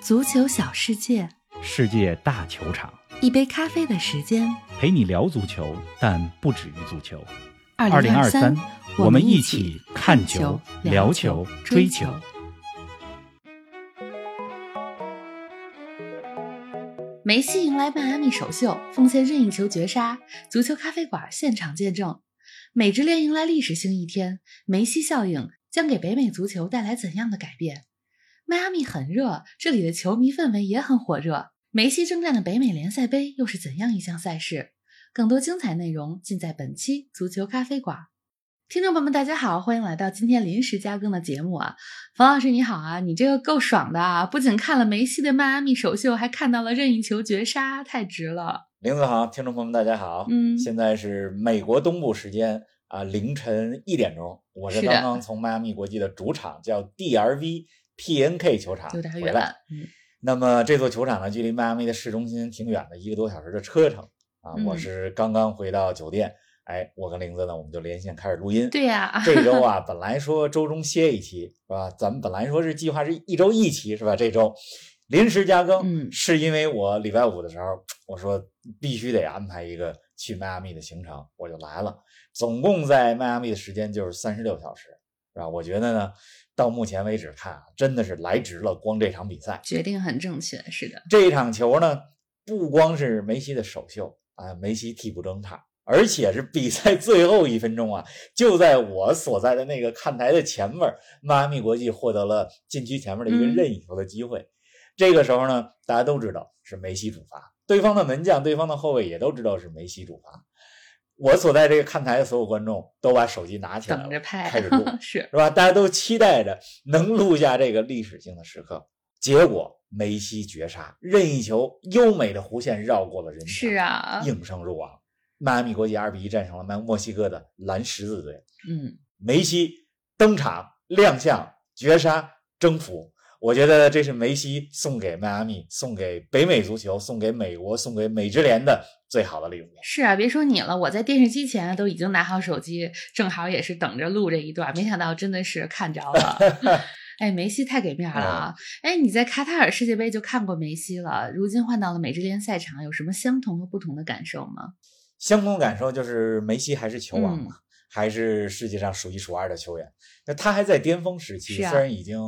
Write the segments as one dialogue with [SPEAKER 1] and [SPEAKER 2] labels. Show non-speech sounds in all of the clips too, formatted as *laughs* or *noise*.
[SPEAKER 1] 足球小世界，
[SPEAKER 2] 世界大球场，
[SPEAKER 1] 一杯咖啡的时间。
[SPEAKER 2] 陪你聊足球，但不止于足球。
[SPEAKER 1] 二零二三，
[SPEAKER 2] 我们一
[SPEAKER 1] 起
[SPEAKER 2] 起看
[SPEAKER 1] 球
[SPEAKER 2] 球、
[SPEAKER 1] 聊
[SPEAKER 2] 聊
[SPEAKER 1] 球追
[SPEAKER 2] 球。
[SPEAKER 1] 梅西迎来迈阿密首秀，奉献任意球绝杀，足球咖啡馆现场见证。美职联迎来历史性一天，梅西效应将给北美足球带来怎样的改变？迈阿密很热，这里的球迷氛围也很火热。梅西征战的北美联赛杯又是怎样一项赛事？更多精彩内容尽在本期足球咖啡馆。听众朋友们，大家好，欢迎来到今天临时加更的节目啊！冯老师你好啊，你这个够爽的啊！不仅看了梅西的迈阿密首秀，还看到了任意球绝杀，太值了。
[SPEAKER 3] 林子好，听众朋友们，大家好。
[SPEAKER 1] 嗯
[SPEAKER 3] 现在是美国东部时间啊凌晨一点钟，我是刚刚从迈阿密国际的主场叫 DRV PNK 球场回来。
[SPEAKER 1] 嗯，
[SPEAKER 3] 那么这座球场呢，距离迈阿密的市中心挺远的，一个多小时的车程啊。
[SPEAKER 1] 嗯
[SPEAKER 3] 我是刚刚回到酒店，哎，我跟玲子呢，我们就连线开始录音。
[SPEAKER 1] 对呀、
[SPEAKER 3] 这周啊，本来说周中歇一期是吧？咱们本来说是计划是一周一期是吧？这周临时加更，
[SPEAKER 1] 嗯
[SPEAKER 3] 是因为我礼拜五的时候我说必须得安排一个去迈阿密的行程，我就来了。总共在迈阿密的时间就是三十六小时，是吧？我觉得呢，到目前为止看啊，真的是来值了。光这场比赛，
[SPEAKER 1] 决定很正确，是的，
[SPEAKER 3] 这一场球呢，不光是梅西的首秀啊，梅西替补登场，而且是比赛最后一分钟啊，就在我所在的那个看台的前面，迈阿密国际获得了禁区前面的一个
[SPEAKER 1] 嗯
[SPEAKER 3] 任意球的机会。这个时候呢，大家都知道是梅西主罚，对方的门将、对方的后卫也都知道是梅西主罚。我所在这个看台的所有观众都把手机拿起来了，
[SPEAKER 1] 等着拍，
[SPEAKER 3] 开始录。*laughs*
[SPEAKER 1] 是
[SPEAKER 3] 是吧？大家都期待着能录下这个历史性的时刻。结果梅西绝杀，任意球优美的弧线绕过了人墙，
[SPEAKER 1] 是啊，
[SPEAKER 3] 应声入网。迈阿密国际二比一战胜了墨墨西哥的蓝十字队。
[SPEAKER 1] 嗯，
[SPEAKER 3] 梅西登场亮相，绝杀征服。我觉得这是梅西送给迈阿密、送给北美足球、送给美国、送给美职联的最好的礼物。
[SPEAKER 1] 是啊，别说你了，我在电视机前都已经拿好手机，正好也是等着录这一段，没想到真的是看着了。*laughs* 哎，梅西太给面了啊！哎，你在卡塔尔世界杯就看过梅西了，如今换到了美职联赛场，有什么相同和不同的感受吗？
[SPEAKER 3] 相同感受就是梅西还是球王
[SPEAKER 1] 嗯
[SPEAKER 3] 嘛，还是世界上数一数二的球员。那他还在巅峰时期，
[SPEAKER 1] 啊
[SPEAKER 3] 虽然已经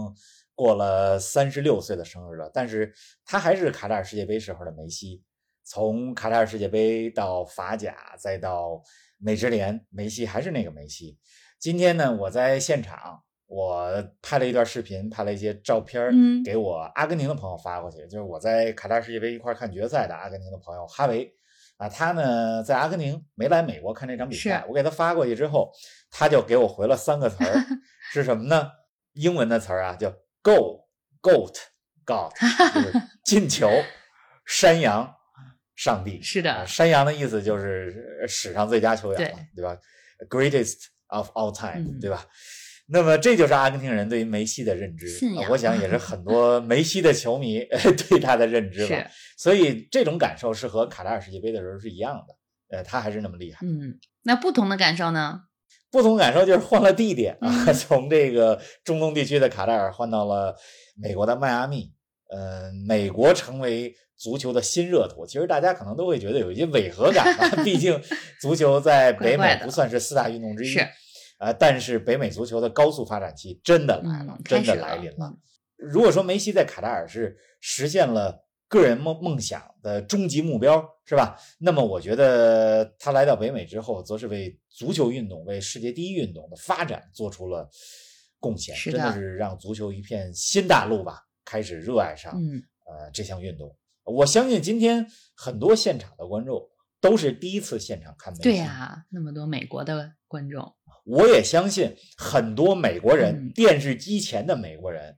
[SPEAKER 3] 过了三十六岁的生日了，但是他还是卡塔尔世界杯时候的梅西。从卡塔尔世界杯到法甲，再到美职联，梅西还是那个梅西。今天呢，我在现场，我拍了一段视频，拍了一些照片给我阿根廷的朋友发过去，就是我在卡塔尔世界杯一块看决赛的阿根廷的朋友哈维。啊，他呢在阿根廷没来美国看这场比赛，我给他发过去之后，他就给我回了三个词儿，*laughs* 是什么呢？英文的词儿啊，叫 “go”、“goat”、got”，就是进球、*laughs* 山羊、上帝。
[SPEAKER 1] 是的
[SPEAKER 3] 啊山羊的意思就是呃史上最佳球员嘛，对吧？Greatest of all time，、
[SPEAKER 1] 嗯
[SPEAKER 3] 对吧？那么这就是阿根廷人对于梅西的认知，我想也是很多梅西的球迷对他的认知吧。所以这种感受是和卡塔尔世界杯的时候是一样的，呃，他还是那么厉害。
[SPEAKER 1] 嗯，那不同的感受呢？
[SPEAKER 3] 不同感受就是换了地点啊，
[SPEAKER 1] 嗯 *laughs*
[SPEAKER 3] 从这个中东地区的卡塔尔换到了美国的迈阿密。呃，美国成为足球的新热土，其实大家可能都会觉得有一些违和感吧，*laughs* 毕竟足球在北美不算是四大运动之一。
[SPEAKER 1] 是
[SPEAKER 3] 啊，但是北美足球的高速发展期真的来了，
[SPEAKER 1] 嗯
[SPEAKER 3] 真的来临了。
[SPEAKER 1] 嗯
[SPEAKER 3] 如果说梅西在卡塔尔是实现了个人梦梦想的终极目标，是吧？那么我觉得他来到北美之后，则是为足球运动、为世界第一运动的发展做出了贡献，
[SPEAKER 1] 的
[SPEAKER 3] 真的是让足球一片新大陆吧，开始热爱上、
[SPEAKER 1] 嗯，
[SPEAKER 3] 呃这项运动。我相信今天很多现场的观众都是第一次现场看梅西，
[SPEAKER 1] 对呀、那么多美国的观众，
[SPEAKER 3] 我也相信很多美国人，
[SPEAKER 1] 嗯
[SPEAKER 3] 电视机前的美国人，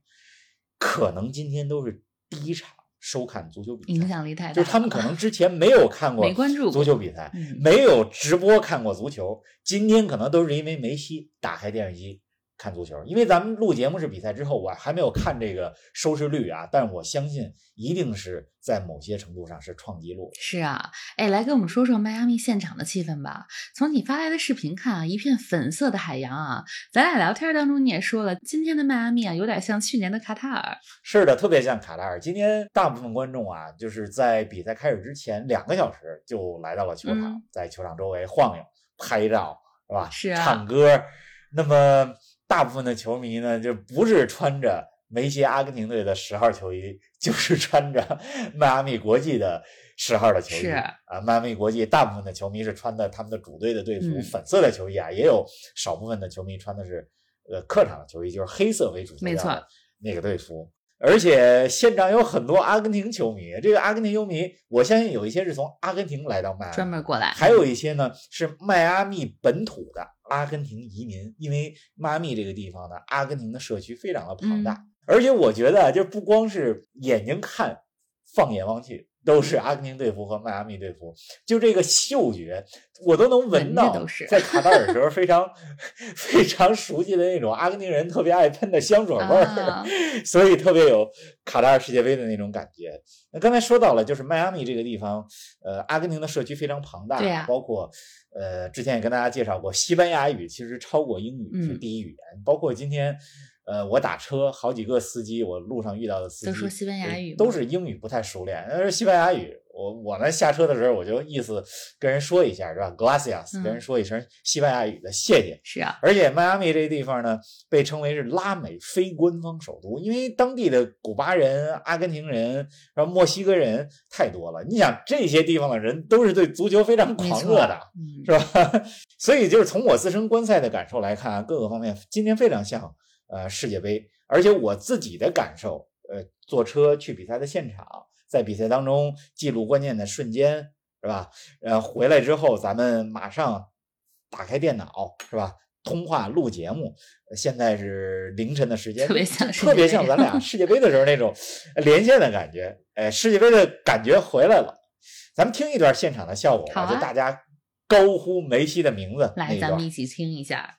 [SPEAKER 3] 可能今天都是第一场收看足球比赛影，
[SPEAKER 1] 响力太大，
[SPEAKER 3] 就是他们可能之前没有看过
[SPEAKER 1] 没关注过
[SPEAKER 3] 足球比赛，
[SPEAKER 1] 嗯
[SPEAKER 3] 没有直播看过足球，今天可能都是因为梅西打开电视机看足球，因为咱们录节目是比赛之后，我还没有看这个收视率啊，但是我相信一定是在某些程度上是创纪录。
[SPEAKER 1] 是啊，哎，来跟我们说说迈阿密现场的气氛吧。从你发来的视频看啊，一片粉色的海洋啊。咱俩聊天当中你也说了，今天的迈阿密啊，有点像去年的卡塔尔。
[SPEAKER 3] 是的，特别像卡塔尔。今天大部分观众啊，就是在比赛开始之前两个小时就来到了球场，在球场周围晃悠、拍照，是吧？
[SPEAKER 1] 是啊。
[SPEAKER 3] 唱歌。那么。大部分的球迷呢，就不是穿着梅西阿根廷队的十号球衣，就是穿着 *laughs* 迈阿密国际的十号的球衣。啊，迈阿密国际大部分的球迷是穿的他们的主队的队服，粉色的球衣啊，也有少部分的球迷穿的是呃客场的球衣，就是黑色为主
[SPEAKER 1] 没错，
[SPEAKER 3] 那个队服。而且现场有很多阿根廷球迷，这个阿根廷球迷，我相信有一些是从阿根廷来到迈阿密，
[SPEAKER 1] 专门过来，
[SPEAKER 3] 还有一些呢是迈阿密本土的。阿根廷移民，因为迈阿密这个地方呢，阿根廷的社区非常的庞大，而且我觉得就不光是眼睛看，放眼望去都是阿根廷队服和迈阿密队服，就这个嗅觉我都能闻到，在卡塔尔时候非常 *laughs* 非常熟悉的那种阿根廷人特别爱喷的香水味儿，*laughs* 所以特别有卡塔尔世界杯的那种感觉。那刚才说到了，就是迈阿密这个地方，呃，阿根廷的社区非常庞大，包括。呃，之前也跟大家介绍过，西班牙语其实超过英语是第一语言。包括今天，呃，我打车，好几个司机，我路上遇到的司机
[SPEAKER 1] 都说西班牙语，
[SPEAKER 3] 都是英语不太熟练，那是西班牙语。我我呢下车的时候，我就意思跟人说一下，是吧？Gracias，跟人说一声西班牙语的谢谢。
[SPEAKER 1] 是啊，
[SPEAKER 3] 而且迈阿密这个地方呢，被称为是拉美非官方首都，因为当地的古巴人、阿根廷人、然后墨西哥人太多了。你想这些地方的人都是对足球非常狂热的，是吧？*laughs* 所以就是从我自身观赛的感受来看，各个方面今天非常像呃世界杯，而且我自己的感受，呃，坐车去比赛的现场。在比赛当中记录关键的瞬间，是吧？呃，回来之后咱们马上打开电脑，是吧？通话录节目。现在是凌晨的时间，
[SPEAKER 1] 特别像
[SPEAKER 3] 特别像咱俩 *laughs* 世界杯的时候那种连线的感觉。哎，世界杯的感觉回来了。咱们听一段现场的效果吧，就大家高呼梅西的名字。
[SPEAKER 1] 来，咱们一起听一下。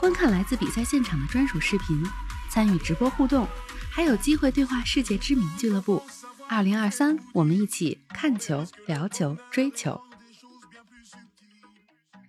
[SPEAKER 1] 观看来自比赛现场的专属视频，参与直播互动，还有机会对话世界知名俱乐部。二零二三，我们一起看球、聊球、追球。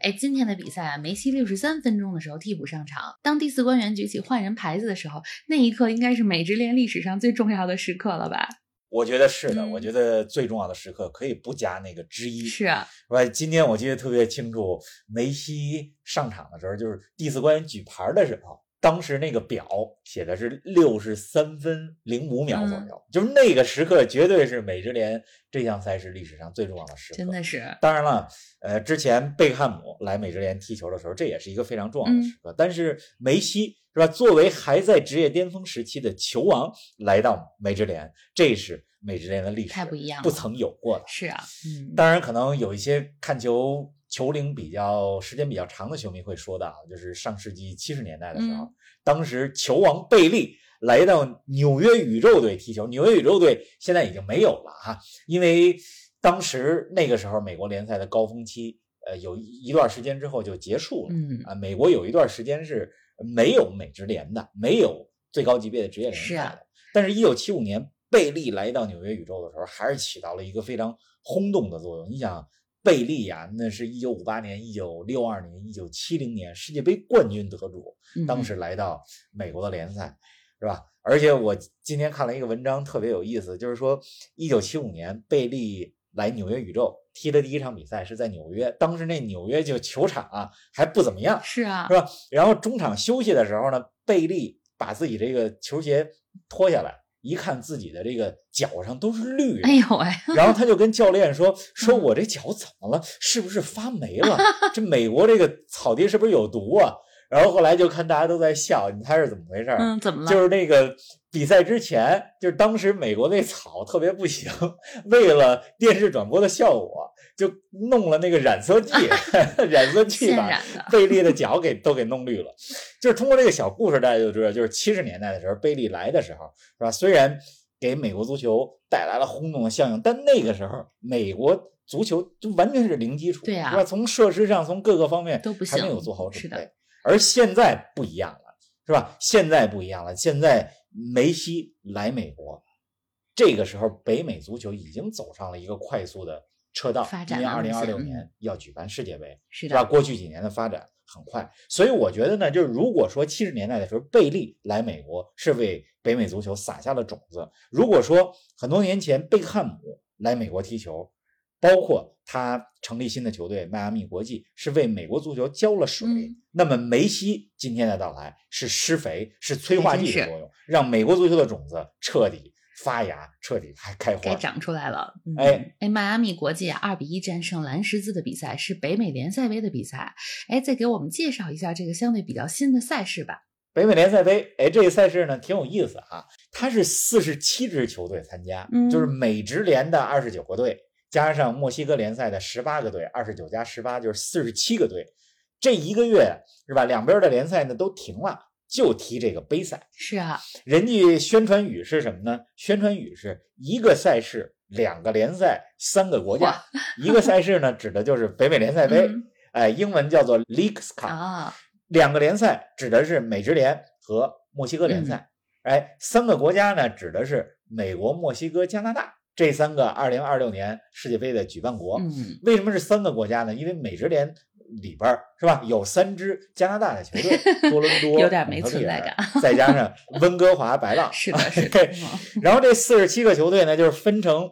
[SPEAKER 1] 哎，今天的比赛啊，梅西六十三分钟的时候替补上场，当第四官员举起换人牌子的时候，那一刻应该是美职联历史上最重要的时刻了吧？
[SPEAKER 3] 我觉得是的，我觉得最重要的时刻可以不加那个之一。
[SPEAKER 1] 是啊，
[SPEAKER 3] 是吧？今天我记得特别清楚，梅西上场的时候，就是第四官员举牌的时候，当时那个表写的是六十三分零五秒左右，就是那个时刻绝对是美职联这项赛事历史上最重要的时刻。
[SPEAKER 1] 真的是。
[SPEAKER 3] 当然了，呃，之前贝克汉姆来美职联踢球的时候，这也是一个非常重要的时刻。但是梅西。是吧？作为还在职业巅峰时期的球王来到美职联，这是美职联的历史，
[SPEAKER 1] 太不一样了，
[SPEAKER 3] 不曾有过的。
[SPEAKER 1] 是啊，嗯，
[SPEAKER 3] 当然可能有一些看球球龄比较时间比较长的球迷会说到，就是上世纪七十年代的时候，当时球王贝利来到纽约宇宙队踢球，纽约宇宙队现在已经没有了哈，因为当时那个时候美国联赛的高峰期，呃，有一段时间之后就结束了，
[SPEAKER 1] 嗯
[SPEAKER 3] 啊，美国有一段时间是。没有美职联的，没有最高级别的职业联赛的。但是，一九七五年贝利来到纽约宇宙的时候，还是起到了一个非常轰动的作用。你想，贝利呀，那是一九五八年、一九六二年、一九七零年世界杯冠军得主，当时来到美国的联赛，是吧？而且我今天看了一个文章，特别有意思，就是说，一九七五年贝利来纽约宇宙踢的第一场比赛是在纽约，当时那纽约就球场啊还不怎么样，
[SPEAKER 1] 是啊
[SPEAKER 3] 是，吧？然后中场休息的时候呢，贝利把自己这个球鞋脱下来，一看自己的这个脚上都是绿的，
[SPEAKER 1] 哎呦喂，
[SPEAKER 3] 然后他就跟教练说：*laughs* “说
[SPEAKER 1] 嗯
[SPEAKER 3] 我这脚怎么了？是不是发霉了？*laughs* 这美国这个草地是不是有毒啊？”然后后来就看大家都在笑，你猜是怎么回事儿？
[SPEAKER 1] 嗯，怎么了？
[SPEAKER 3] 就是那个比赛之前，就是当时美国那草特别不行，*laughs* 为了电视转播的效果，就弄了那个染色剂，*laughs* 染色剂把贝利的脚给都给弄绿了。就是通过这个小故事，大家就知道，就是七十年代的时候，贝利来的时候，是吧？虽然给美国足球带来了轰动的效应，但那个时候美国足球就完全是零基础，
[SPEAKER 1] 对呀
[SPEAKER 3] 是吧？从设施上，从各个方面
[SPEAKER 1] 都不行
[SPEAKER 3] 还没有做好准
[SPEAKER 1] 是的
[SPEAKER 3] 备。而现在不一样了，是吧？现在不一样了，现在梅西来美国，这个时候北美足球已经走上了一个快速的车道，
[SPEAKER 1] 发展
[SPEAKER 3] 因为二零二六年要举办世界杯，
[SPEAKER 1] 是？的，
[SPEAKER 3] 过去几年的发展很快，所以我觉得呢，就是如果说七十年代的时候贝利来美国是为北美足球撒下了种子，如果说很多年前贝克汉姆来美国踢球，包括他成立新的球队迈阿密国际是为美国足球浇了水，
[SPEAKER 1] 嗯
[SPEAKER 3] 那么梅西今天的到来是施肥，是催化剂的作用，让美国足球的种子彻底发芽，彻底开开花。
[SPEAKER 1] 该长出来了。嗯
[SPEAKER 3] 哎
[SPEAKER 1] 哎，迈阿密国际啊，二比一战胜蓝十字的比赛是北美联赛杯的比赛。哎，再给我们介绍一下这个相对比较新的赛事吧。
[SPEAKER 3] 北美联赛杯，哎，这个赛事呢挺有意思啊，它是四十七支球队参加，
[SPEAKER 1] 嗯
[SPEAKER 3] 就是美职联的二十九个队，加上墨西哥联赛的十八个队，二十九加十八就是四十七个队。这一个月是吧？两边的联赛呢都停了，就踢这个杯赛。
[SPEAKER 1] 是啊，
[SPEAKER 3] 人家宣传语是什么呢？宣传语是一个赛事、两个联赛、三个国家。一个赛事呢，指的就是北美联赛杯，
[SPEAKER 1] 嗯
[SPEAKER 3] 哎，英文叫做 Leagues Cup。
[SPEAKER 1] 啊，
[SPEAKER 3] 两个联赛指的是美职联和墨西哥联赛，哎，三个国家呢指的是美国、墨西哥、加拿大这三个二零二六年世界杯的举办国。
[SPEAKER 1] 嗯，
[SPEAKER 3] 为什么是三个国家呢？因为美职联里边是吧，有三支加拿大的球队，多伦多、*laughs*
[SPEAKER 1] 有点没存在感，
[SPEAKER 3] 再加上温哥华白浪，*laughs*
[SPEAKER 1] 是的，是的
[SPEAKER 3] 然后这四十七个球队呢，就是分成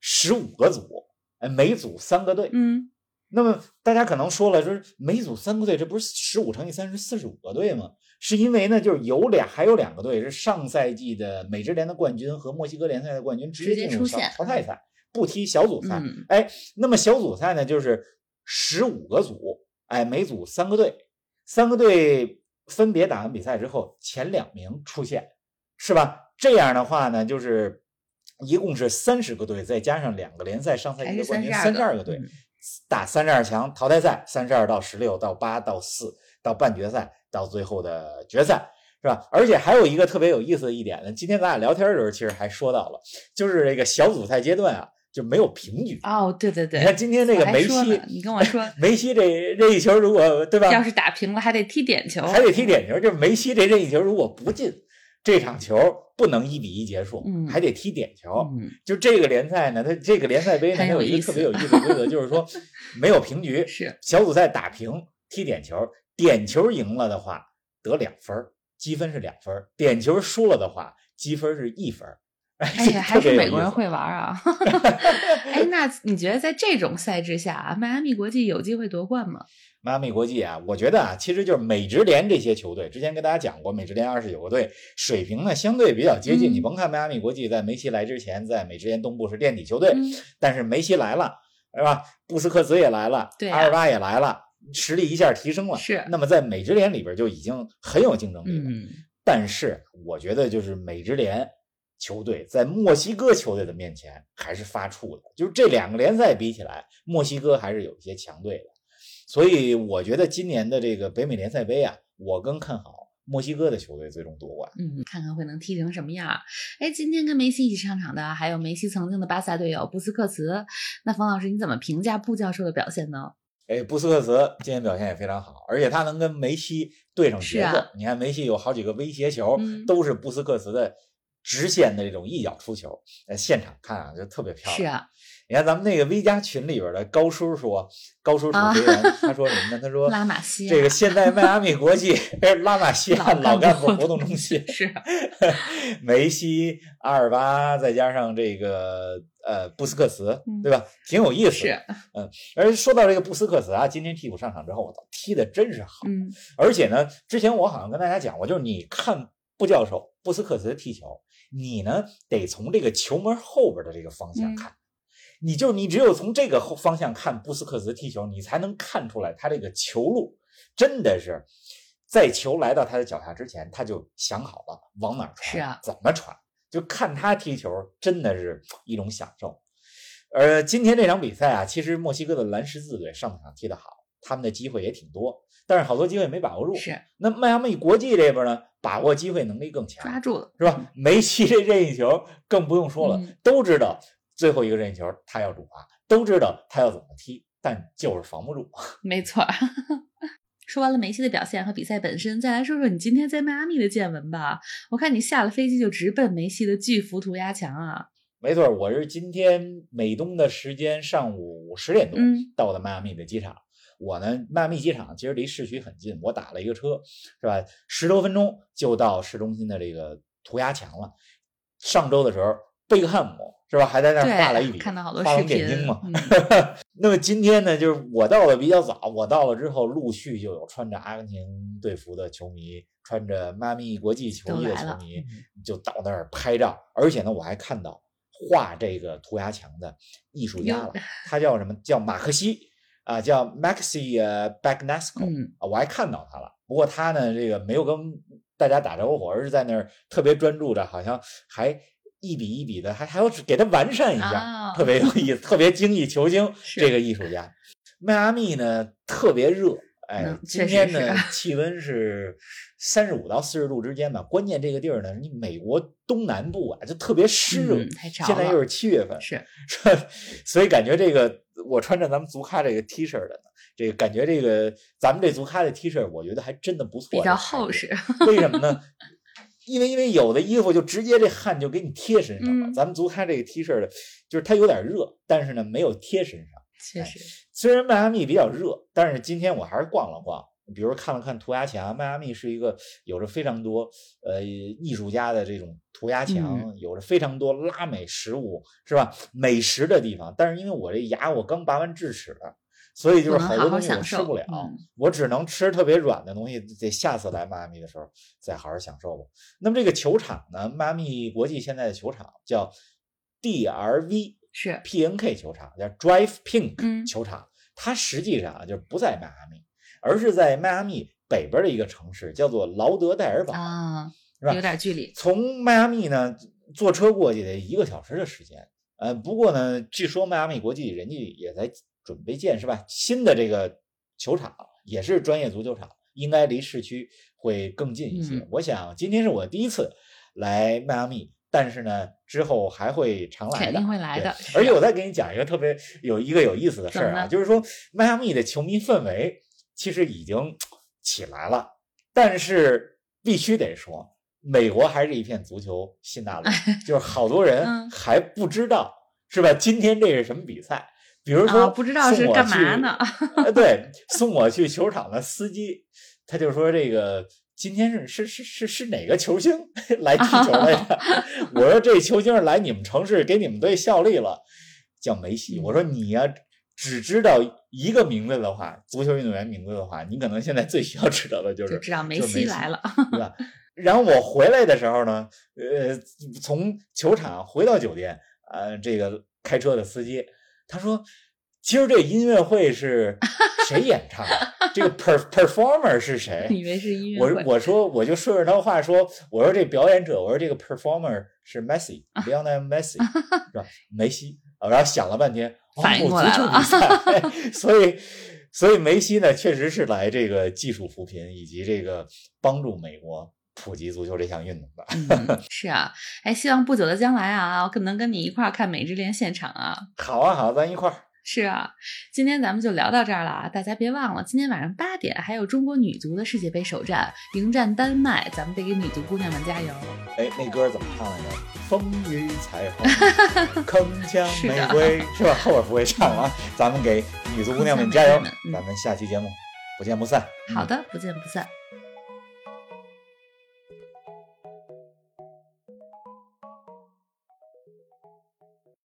[SPEAKER 3] 十五个组，哎，每组三个队。
[SPEAKER 1] 嗯，
[SPEAKER 3] 那么大家可能说了，就是每组三个队，这不是十五乘以三是四十五个队吗？是因为呢，就是有俩还有两个队是上赛季的美职联的冠军和墨西哥联赛的冠军直
[SPEAKER 1] 直
[SPEAKER 3] 接进入淘汰赛，不踢小组赛。
[SPEAKER 1] 嗯
[SPEAKER 3] 哎，那么小组赛呢，就是十五个组，哎，每组三个队，三个队分别打完比赛之后，前两名出现，是吧？这样的话呢，就是一共是三十个队，再加上两个联赛上赛季的冠军
[SPEAKER 1] ，32
[SPEAKER 3] 三十二个队。
[SPEAKER 1] 嗯
[SPEAKER 3] 打三十二强淘汰赛，三十二到十六到八到四到半决赛到最后的决赛，是吧？而且还有一个特别有意思的一点呢，今天咱俩聊天的时候其实还说到了，就是这个小组赛阶段啊就没有平局。
[SPEAKER 1] 哦，对对对，
[SPEAKER 3] 你看今天这个梅西，
[SPEAKER 1] 你跟我说，
[SPEAKER 3] 梅西这任意球如果对吧，
[SPEAKER 1] 要是打平了还得踢点球，
[SPEAKER 3] 还得踢点球，就是梅西这任意球如果不进，这场球不能一比一结束，
[SPEAKER 1] 嗯
[SPEAKER 3] 还得踢点球。
[SPEAKER 1] 嗯，
[SPEAKER 3] 就这个联赛呢，它这个联赛杯呢，它
[SPEAKER 1] 有
[SPEAKER 3] 一个特别有意思的规则，*laughs* 就是说没有平局，
[SPEAKER 1] 是
[SPEAKER 3] 小组赛打平踢点球，点球赢了的话得两分，积分是两分；点球输了的话，积分是一分儿。哎
[SPEAKER 1] 哎呀，*laughs* 还是美国人
[SPEAKER 3] 会。
[SPEAKER 1] 玩啊！*laughs* 哎，那你觉得在这种赛制下啊，迈阿密国际有机会夺冠吗？
[SPEAKER 3] 迈阿密国际啊，我觉得啊，其实就是美职联这些球队，之前跟大家讲过，美职联二十九个队水平呢相对比较接近。
[SPEAKER 1] 嗯
[SPEAKER 3] 你甭看迈阿密国际在梅西来之前，在美职联东部是垫底球队，
[SPEAKER 1] 嗯，
[SPEAKER 3] 但是梅西来了，是吧？布斯克茨也来了，
[SPEAKER 1] 对啊
[SPEAKER 3] 阿尔巴也来了，实力一下提升了。
[SPEAKER 1] 是
[SPEAKER 3] 那么在美职联里边就已经很有竞争力了。
[SPEAKER 1] 嗯，
[SPEAKER 3] 但是我觉得就是美职联球队在墨西哥球队的面前还是发怵的，就是这两个联赛比起来，墨西哥还是有一些强队的。所以我觉得今年的这个北美联赛杯啊，我更看好墨西哥的球队最终夺冠。
[SPEAKER 1] 嗯，看看会能踢成什么样儿。哎，今天跟梅西一起上场的还有梅西曾经的巴萨队友布斯克茨。那冯老师，你怎么评价布教授的表现呢？
[SPEAKER 3] 哎，布斯克茨今天表现也非常好，而且他能跟梅西对上节奏。
[SPEAKER 1] 啊
[SPEAKER 3] 你看梅西有好几个威胁球，
[SPEAKER 1] 嗯
[SPEAKER 3] 都是布斯克茨的直线的这种一脚出球，在现场看啊就特别漂亮。
[SPEAKER 1] 是啊，
[SPEAKER 3] 你看咱们那个 V 加群里边的高叔说，高叔主
[SPEAKER 1] 啊
[SPEAKER 3] 持人、他说什么呢？他说
[SPEAKER 1] 拉玛西亚
[SPEAKER 3] 这个现在迈阿密国际 *laughs* 拉玛西亚老干部活动中心，
[SPEAKER 1] 是啊
[SPEAKER 3] 梅西、阿尔巴，再加上这个呃布斯克茨
[SPEAKER 1] 嗯，
[SPEAKER 3] 对吧？挺有意思
[SPEAKER 1] 是
[SPEAKER 3] 的。，嗯，而说到这个布斯克茨啊，今天替补上场之后，我操，踢的真是好。
[SPEAKER 1] 嗯
[SPEAKER 3] 而且呢，之前我好像跟大家讲过，就是你看布教授布斯克茨踢球，你呢得从这个球门后边的这个方向
[SPEAKER 1] 嗯
[SPEAKER 3] 看。你就你只有从这个后方向看布斯克茨踢球，你才能看出来他这个球路真的是在球来到他的脚下之前，他就想好了往哪儿传，
[SPEAKER 1] 是啊
[SPEAKER 3] 怎么传，就看他踢球真的是一种享受。而今天这场比赛啊，其实墨西哥的蓝十字队上半场踢得好，他们的机会也挺多，但是好多机会没把握住。
[SPEAKER 1] 是
[SPEAKER 3] 那迈阿密国际这边呢，把握机会能力更强，
[SPEAKER 1] 抓住了，
[SPEAKER 3] 是吧？梅西这任意球更不用说了，
[SPEAKER 1] 嗯
[SPEAKER 3] 都知道最后一个任意球他要主罚，都知道他要怎么踢，但就是防不住。*laughs*
[SPEAKER 1] 没错儿。*laughs* 说完了梅西的表现和比赛本身，再来说说你今天在迈阿密的见闻吧。我看你下了飞机就直奔梅西的巨幅涂鸦墙啊。
[SPEAKER 3] 没错，我是今天美东的时间上午十点多
[SPEAKER 1] 嗯
[SPEAKER 3] 到的迈阿密的机场。我呢，迈阿密机场其实离市区很近，我打了一个车，是吧？十多分钟就到市中心的这个涂鸦墙了。上周的时候，贝克汉姆是吧，还在那儿画了一笔，
[SPEAKER 1] 对看到好多
[SPEAKER 3] 画龙点睛嘛。
[SPEAKER 1] 嗯 *laughs*
[SPEAKER 3] 那么今天呢，就是我到的比较早，我到了之后，陆续就有穿着阿根廷队服的球迷，穿着迈阿密国际球衣的球迷，就到那儿拍照。而且呢，我还看到画这个涂鸦墙的艺术家了，他叫什么？叫马克西啊，叫 Maxi 呃 Bagnesco，我还看到他了。不过他呢，这个没有跟大家打招呼，而是在那儿特别专注的，好像还一笔一笔的，还还要给他完善一下，
[SPEAKER 1] 啊
[SPEAKER 3] 特别有意思，特别精益求精。这个艺术家，迈阿密呢特别热，哎，
[SPEAKER 1] 嗯
[SPEAKER 3] 今天呢 *laughs* 气温是三十五到四十度之间吧。关键这个地儿呢，你美国东南部啊就特别湿热，
[SPEAKER 1] 嗯
[SPEAKER 3] 现在又是七月份，
[SPEAKER 1] 是 *laughs*
[SPEAKER 3] 所以感觉这个我穿着咱们足咖这个 T 恤的呢，这个感觉这个咱们这足咖的 T 恤，我觉得还真的不错，
[SPEAKER 1] 比较厚实。
[SPEAKER 3] 为什么呢？因为因为有的衣服就直接这汗就给你贴身上了，
[SPEAKER 1] 嗯
[SPEAKER 3] 咱们足咖这个 T 恤的，就是它有点热，但是呢没有贴身上。
[SPEAKER 1] 确实，
[SPEAKER 3] 虽然迈阿密比较热，但是今天我还是逛了逛，比如看了看涂鸦墙。迈阿密是一个有着非常多呃艺术家的这种涂鸦墙，有着非常多拉美食物是吧？美食的地方。但是因为我这牙我刚拔完智齿，所以就是
[SPEAKER 1] 好
[SPEAKER 3] 多东西我吃不了，
[SPEAKER 1] 嗯
[SPEAKER 3] 我只能吃特别软的东西，得下次来迈阿密的时候再好好享受吧。那么这个球场呢，迈阿密国际现在的球场叫 DRV。
[SPEAKER 1] 是
[SPEAKER 3] PNK 球场叫 Drive Pink
[SPEAKER 1] 嗯
[SPEAKER 3] 球场，它实际上啊就是不在迈阿密，而是在迈阿密北边的一个城市，叫做劳德代尔堡。
[SPEAKER 1] 啊，
[SPEAKER 3] 是吧
[SPEAKER 1] 有点距离。
[SPEAKER 3] 从迈阿密呢坐车过去得一个小时的时间。呃，不过呢，据说迈阿密国际人家也在准备建是吧？新的这个球场也是专业足球场，应该离市区会更近一些。
[SPEAKER 1] 嗯
[SPEAKER 3] 我想今天是我第一次来迈阿密，但是呢，之后还会常来的，
[SPEAKER 1] 肯定会来的
[SPEAKER 3] 对而且我再给你讲一个特别有一个有意思的事儿啊，就是说迈阿密的球迷氛围其实已经起来了，但是必须得说，美国还是一片足球新大陆，*laughs* 就是好多人
[SPEAKER 1] 嗯
[SPEAKER 3] 还不知道、是吧？今天这是什么比赛？比如说、
[SPEAKER 1] 啊不知道是干嘛呢 *laughs*
[SPEAKER 3] 呃，对，送我去球场的司机，他就说这个今天是是是是是哪个球星 *laughs* 来踢球来的？我说这球星是来你们城市给你们队效力了，叫梅西。我说你呀、只知道一个名字的话，足球运动员名字的话，你可能现在最需要知道的就是
[SPEAKER 1] 就知道梅西来了，
[SPEAKER 3] 对吧？然后我回来的时候呢，呃，从球场回到酒店，呃，这个开车的司机他说，今儿这音乐会是 *laughs* 谁演唱的？这个 per *laughs* performer 是谁？
[SPEAKER 1] 以为是音乐
[SPEAKER 3] 我
[SPEAKER 1] 会。
[SPEAKER 3] 我说我就顺着他话说，我说这表演者，我说这个 performer 是 Messi，里奥纳 Messi *laughs* 是吧？梅西啊，然后想了半天，哦
[SPEAKER 1] 反应过来了
[SPEAKER 3] 足球比赛所以所以梅西呢，确实是来这个技术扶贫以及这个帮助美国普及足球这项运动的。
[SPEAKER 1] 嗯，是啊，哎，希望不久的将来啊，我可能跟你一块儿看美职联现场啊。
[SPEAKER 3] 好啊，好，咱一块儿。
[SPEAKER 1] 是啊，今天咱们就聊到这儿了啊！大家别忘了，今天晚上八点还有中国女足的世界杯首战，迎战丹麦，咱们得给女足姑娘们加油。
[SPEAKER 3] 哎，那歌怎么唱来着？风雨彩虹，*laughs* 铿锵玫瑰，是吧？后边不会唱了啊，咱们给女足姑娘们 *laughs* 加油咱们下期节目不见不散。
[SPEAKER 1] 好的，不见不散。